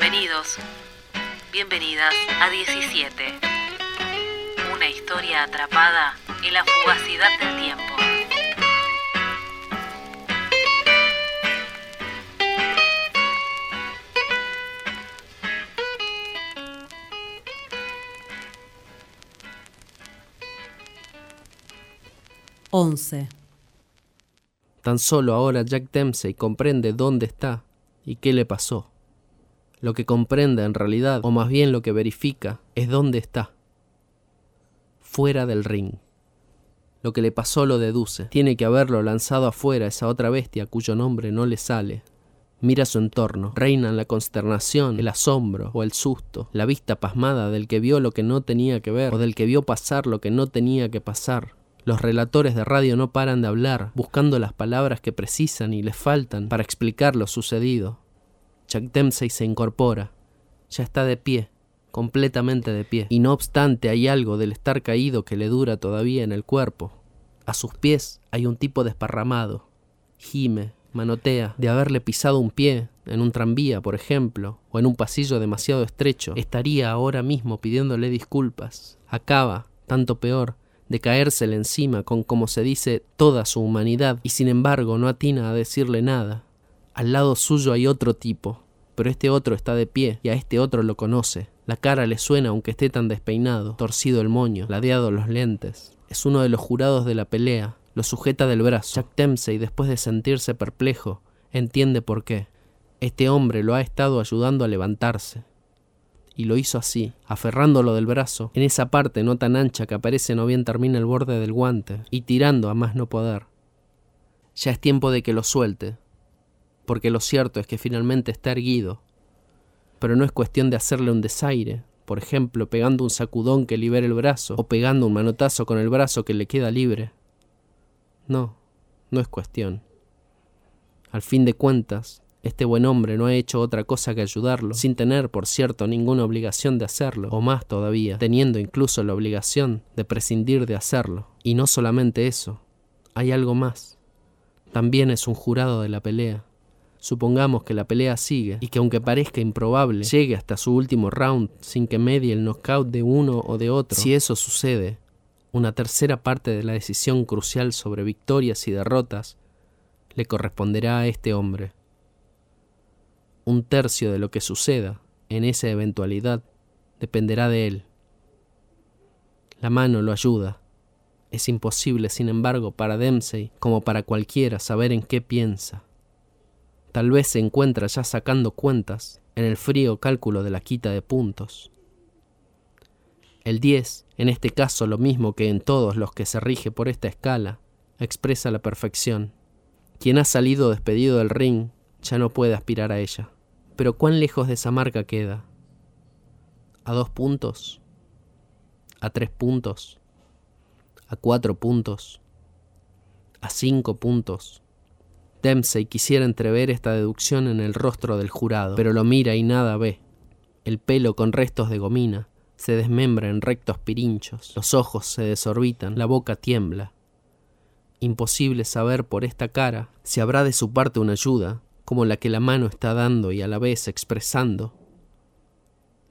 Bienvenidos, bienvenidas a 17. Una historia atrapada en la fugacidad del tiempo. Once. Tan solo ahora Jack Dempsey comprende dónde está y qué le pasó. Lo que comprende en realidad, o más bien lo que verifica, es dónde está. Fuera del ring. Lo que le pasó lo deduce. Tiene que haberlo lanzado afuera esa otra bestia cuyo nombre no le sale. Mira su entorno. Reinan la consternación, el asombro o el susto, la vista pasmada del que vio lo que no tenía que ver o del que vio pasar lo que no tenía que pasar. Los relatores de radio no paran de hablar, buscando las palabras que precisan y les faltan para explicar lo sucedido. Chuck Dempsey se incorpora. Ya está de pie, completamente de pie, y no obstante hay algo del estar caído que le dura todavía en el cuerpo. A sus pies hay un tipo desparramado. Gime, manotea, de haberle pisado un pie, en un tranvía, por ejemplo, o en un pasillo demasiado estrecho, estaría ahora mismo pidiéndole disculpas. Acaba, tanto peor, de caérsele encima con, como se dice, toda su humanidad, y sin embargo no atina a decirle nada. Al lado suyo hay otro tipo, pero este otro está de pie, y a este otro lo conoce. La cara le suena aunque esté tan despeinado, torcido el moño, ladeado los lentes. Es uno de los jurados de la pelea, lo sujeta del brazo. Jack Dempsey, después de sentirse perplejo, entiende por qué. Este hombre lo ha estado ayudando a levantarse. Y lo hizo así, aferrándolo del brazo, en esa parte no tan ancha que aparece no bien termina el borde del guante, y tirando a más no poder. Ya es tiempo de que lo suelte, porque lo cierto es que finalmente está erguido. Pero no es cuestión de hacerle un desaire, por ejemplo, pegando un sacudón que libere el brazo, o pegando un manotazo con el brazo que le queda libre. No, no es cuestión. Al fin de cuentas, este buen hombre no ha hecho otra cosa que ayudarlo, sin tener, por cierto, ninguna obligación de hacerlo, o más todavía, teniendo incluso la obligación de prescindir de hacerlo. Y no solamente eso, hay algo más. También es un jurado de la pelea. Supongamos que la pelea sigue y que aunque parezca improbable, llegue hasta su último round sin que medie el knockout de uno o de otro. Si eso sucede, una tercera parte de la decisión crucial sobre victorias y derrotas le corresponderá a este hombre. Un tercio de lo que suceda en esa eventualidad dependerá de él. La mano lo ayuda. Es imposible, sin embargo, para Dempsey, como para cualquiera, saber en qué piensa. Tal vez se encuentra ya sacando cuentas en el frío cálculo de la quita de puntos. El 10, en este caso lo mismo que en todos los que se rige por esta escala, expresa la perfección. Quien ha salido despedido del ring ya no puede aspirar a ella. Pero ¿cuán lejos de esa marca queda? ¿A dos puntos? ¿A tres puntos? ¿A cuatro puntos? ¿A cinco puntos? Dempsey quisiera entrever esta deducción en el rostro del jurado, pero lo mira y nada ve. El pelo con restos de gomina se desmembra en rectos pirinchos, los ojos se desorbitan, la boca tiembla. Imposible saber por esta cara si habrá de su parte una ayuda, como la que la mano está dando y a la vez expresando.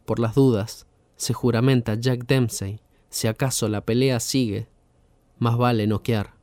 Por las dudas, se juramenta Jack Dempsey, si acaso la pelea sigue, más vale noquear.